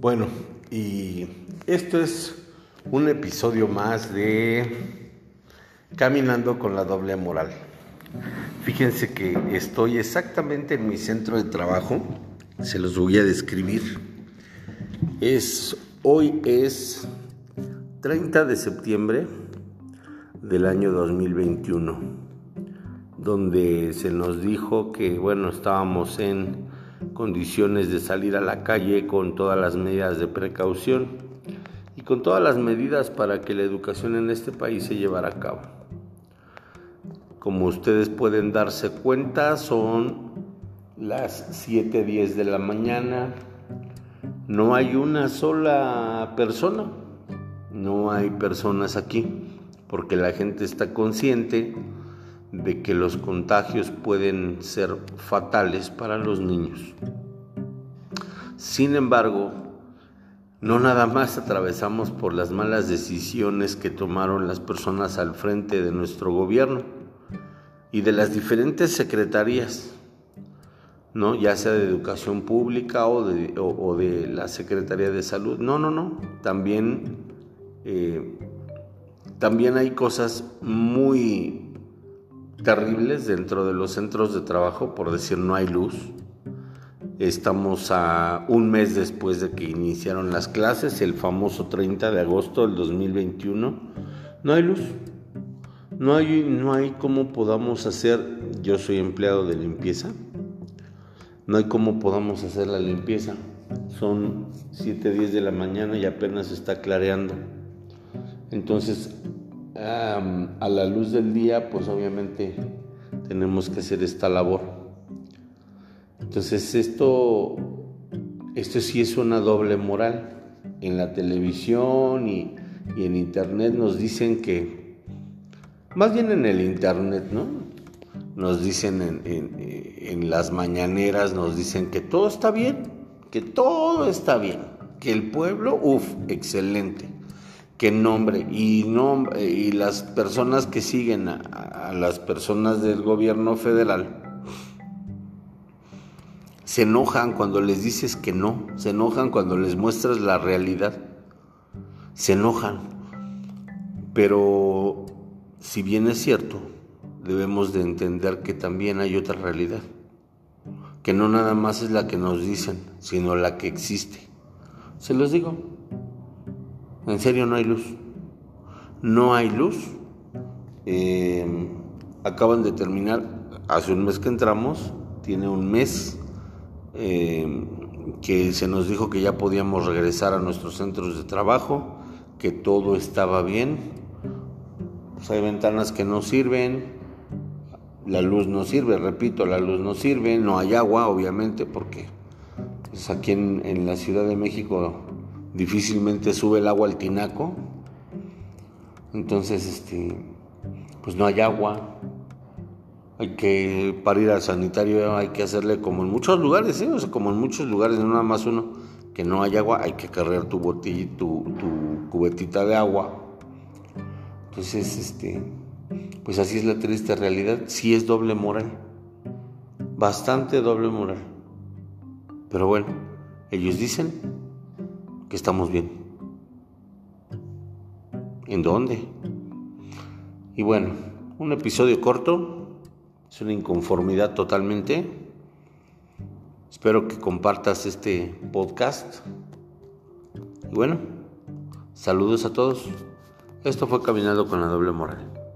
Bueno, y esto es un episodio más de Caminando con la doble moral. Fíjense que estoy exactamente en mi centro de trabajo, se los voy a describir. Es hoy es 30 de septiembre del año 2021, donde se nos dijo que bueno, estábamos en condiciones de salir a la calle con todas las medidas de precaución y con todas las medidas para que la educación en este país se llevara a cabo. Como ustedes pueden darse cuenta, son las 7.10 de la mañana. No hay una sola persona, no hay personas aquí, porque la gente está consciente de que los contagios pueden ser fatales para los niños. Sin embargo, no nada más atravesamos por las malas decisiones que tomaron las personas al frente de nuestro gobierno y de las diferentes secretarías, ¿no? ya sea de educación pública o de, la Secretaría de Salud. No, no, no. También, eh, también hay cosas muy terribles dentro de los centros de trabajo, por decir no hay luz. Estamos a un mes después de que iniciaron las clases, el famoso 30 de agosto del 2021. No hay luz. No hay, no hay cómo podamos hacer, yo soy empleado de limpieza, no hay cómo podamos hacer la limpieza. Son 7, 10 de la mañana y apenas está clareando. Entonces a la luz del día, pues obviamente tenemos que hacer esta labor. Entonces esto, esto sí es una doble moral. En la televisión y, en internet nos dicen que, más bien en el internet, ¿no? Nos dicen en, en las mañaneras, nos dicen que todo está bien, que todo está bien, que el pueblo, uff, excelente que nombre y, nombre, y las personas que siguen a, las personas del gobierno federal se enojan cuando les dices que no, se enojan cuando les muestras la realidad, se enojan. Pero si bien es cierto, debemos de entender que también hay otra realidad, que no nada más es la que nos dicen, sino la que existe. Se los digo, en serio no hay luz. No hay luz. Eh, acaban de terminar, hace un mes que entramos, tiene un mes eh, que se nos dijo que ya podíamos regresar a nuestros centros de trabajo, que todo estaba bien. Pues hay ventanas que no sirven, la luz no sirve, repito, la luz no sirve, no hay agua, obviamente, porque pues, aquí en la Ciudad de México difícilmente sube el agua al tinaco. Entonces, este, pues no hay agua. Hay que, para ir al sanitario hay que hacerle como en muchos lugares, ¿eh? como en muchos lugares, no nada más uno, que no hay agua, hay que cargar tu botella, tu, tu cubetita de agua. Entonces, este, pues así es la triste realidad. Sí es doble moral, bastante doble moral. Pero bueno, ellos dicen que estamos bien. ¿En dónde? Y bueno, un episodio corto, es una inconformidad totalmente. Espero que compartas este podcast. Y bueno, saludos a todos. Esto fue Caminando con la doble moral.